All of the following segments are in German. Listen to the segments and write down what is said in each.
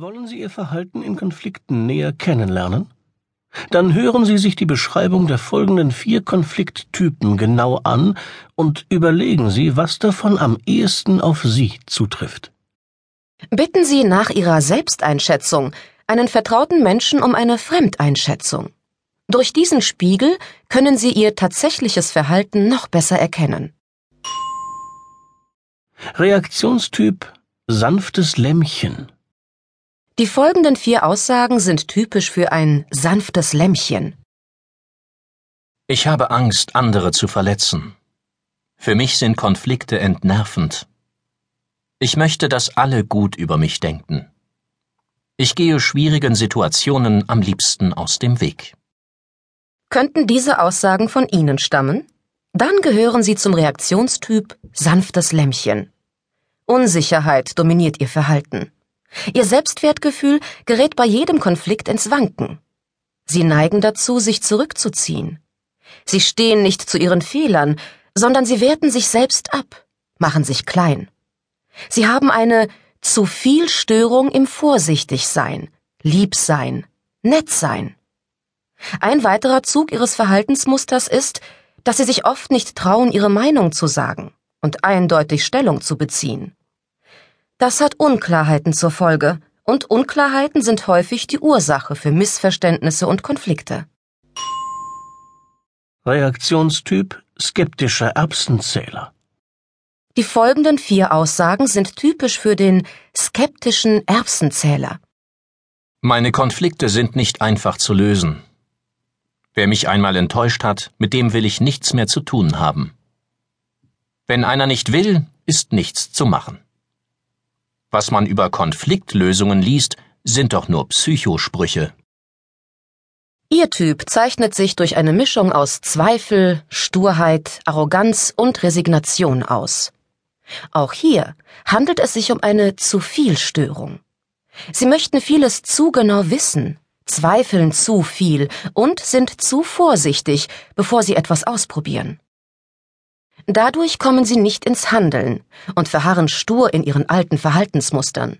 Wollen Sie Ihr Verhalten in Konflikten näher kennenlernen? Dann hören Sie sich die Beschreibung der folgenden vier Konflikttypen genau an und überlegen Sie, was davon am ehesten auf Sie zutrifft. Bitten Sie nach Ihrer Selbsteinschätzung einen vertrauten Menschen um eine Fremdeinschätzung. Durch diesen Spiegel können Sie Ihr tatsächliches Verhalten noch besser erkennen. Reaktionstyp sanftes Lämmchen. Die folgenden vier Aussagen sind typisch für ein sanftes Lämmchen. Ich habe Angst, andere zu verletzen. Für mich sind Konflikte entnervend. Ich möchte, dass alle gut über mich denken. Ich gehe schwierigen Situationen am liebsten aus dem Weg. Könnten diese Aussagen von Ihnen stammen? Dann gehören Sie zum Reaktionstyp sanftes Lämmchen. Unsicherheit dominiert Ihr Verhalten. Ihr Selbstwertgefühl gerät bei jedem Konflikt ins Wanken. Sie neigen dazu, sich zurückzuziehen. Sie stehen nicht zu ihren Fehlern, sondern sie werten sich selbst ab, machen sich klein. Sie haben eine zu viel Störung im Vorsichtigsein, Liebsein, Nettsein. Ein weiterer Zug ihres Verhaltensmusters ist, dass sie sich oft nicht trauen, ihre Meinung zu sagen und eindeutig Stellung zu beziehen. Das hat Unklarheiten zur Folge, und Unklarheiten sind häufig die Ursache für Missverständnisse und Konflikte. Reaktionstyp skeptischer Erbsenzähler. Die folgenden vier Aussagen sind typisch für den skeptischen Erbsenzähler. Meine Konflikte sind nicht einfach zu lösen. Wer mich einmal enttäuscht hat, mit dem will ich nichts mehr zu tun haben. Wenn einer nicht will, ist nichts zu machen. Was man über Konfliktlösungen liest, sind doch nur Psychosprüche. Ihr Typ zeichnet sich durch eine Mischung aus Zweifel, Sturheit, Arroganz und Resignation aus. Auch hier handelt es sich um eine Zu-viel-Störung. Sie möchten vieles zu genau wissen, zweifeln zu viel und sind zu vorsichtig, bevor sie etwas ausprobieren. Dadurch kommen sie nicht ins Handeln und verharren stur in ihren alten Verhaltensmustern.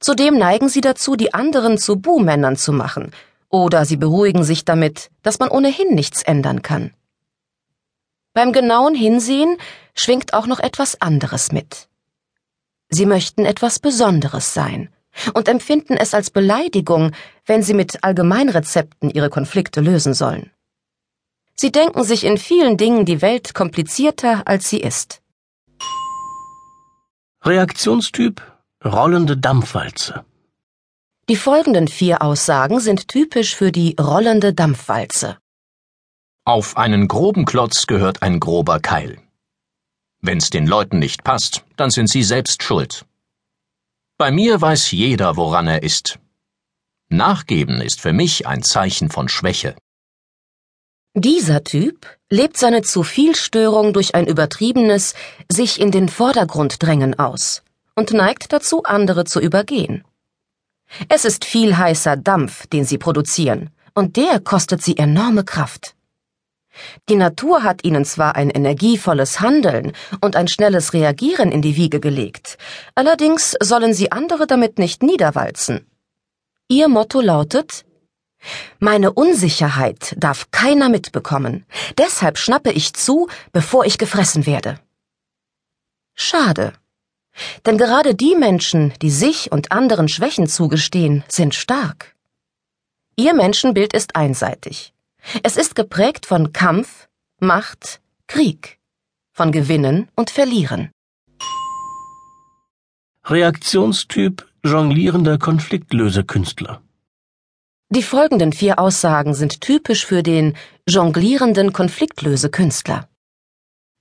Zudem neigen sie dazu, die anderen zu Buhmännern zu machen, oder sie beruhigen sich damit, dass man ohnehin nichts ändern kann. Beim genauen Hinsehen schwingt auch noch etwas anderes mit. Sie möchten etwas Besonderes sein und empfinden es als Beleidigung, wenn sie mit Allgemeinrezepten ihre Konflikte lösen sollen. Sie denken sich in vielen Dingen die Welt komplizierter, als sie ist. Reaktionstyp rollende Dampfwalze. Die folgenden vier Aussagen sind typisch für die rollende Dampfwalze. Auf einen groben Klotz gehört ein grober Keil. Wenn's den Leuten nicht passt, dann sind sie selbst schuld. Bei mir weiß jeder, woran er ist. Nachgeben ist für mich ein Zeichen von Schwäche. Dieser Typ lebt seine Zu-viel-Störung durch ein übertriebenes sich in den Vordergrund drängen aus und neigt dazu, andere zu übergehen. Es ist viel heißer Dampf, den sie produzieren, und der kostet sie enorme Kraft. Die Natur hat ihnen zwar ein energievolles Handeln und ein schnelles Reagieren in die Wiege gelegt, allerdings sollen sie andere damit nicht niederwalzen. Ihr Motto lautet meine Unsicherheit darf keiner mitbekommen. Deshalb schnappe ich zu, bevor ich gefressen werde. Schade. Denn gerade die Menschen, die sich und anderen Schwächen zugestehen, sind stark. Ihr Menschenbild ist einseitig. Es ist geprägt von Kampf, Macht, Krieg, von Gewinnen und Verlieren. Reaktionstyp jonglierender Konfliktlösekünstler. Die folgenden vier Aussagen sind typisch für den jonglierenden Konfliktlösekünstler.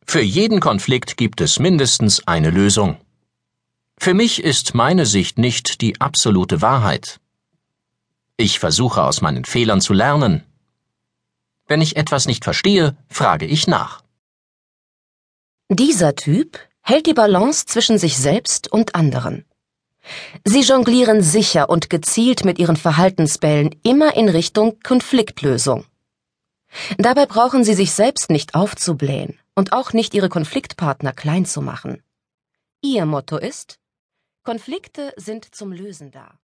Für jeden Konflikt gibt es mindestens eine Lösung. Für mich ist meine Sicht nicht die absolute Wahrheit. Ich versuche aus meinen Fehlern zu lernen. Wenn ich etwas nicht verstehe, frage ich nach. Dieser Typ hält die Balance zwischen sich selbst und anderen. Sie jonglieren sicher und gezielt mit ihren Verhaltensbällen immer in Richtung Konfliktlösung. Dabei brauchen sie sich selbst nicht aufzublähen und auch nicht ihre Konfliktpartner klein zu machen. Ihr Motto ist Konflikte sind zum Lösen da.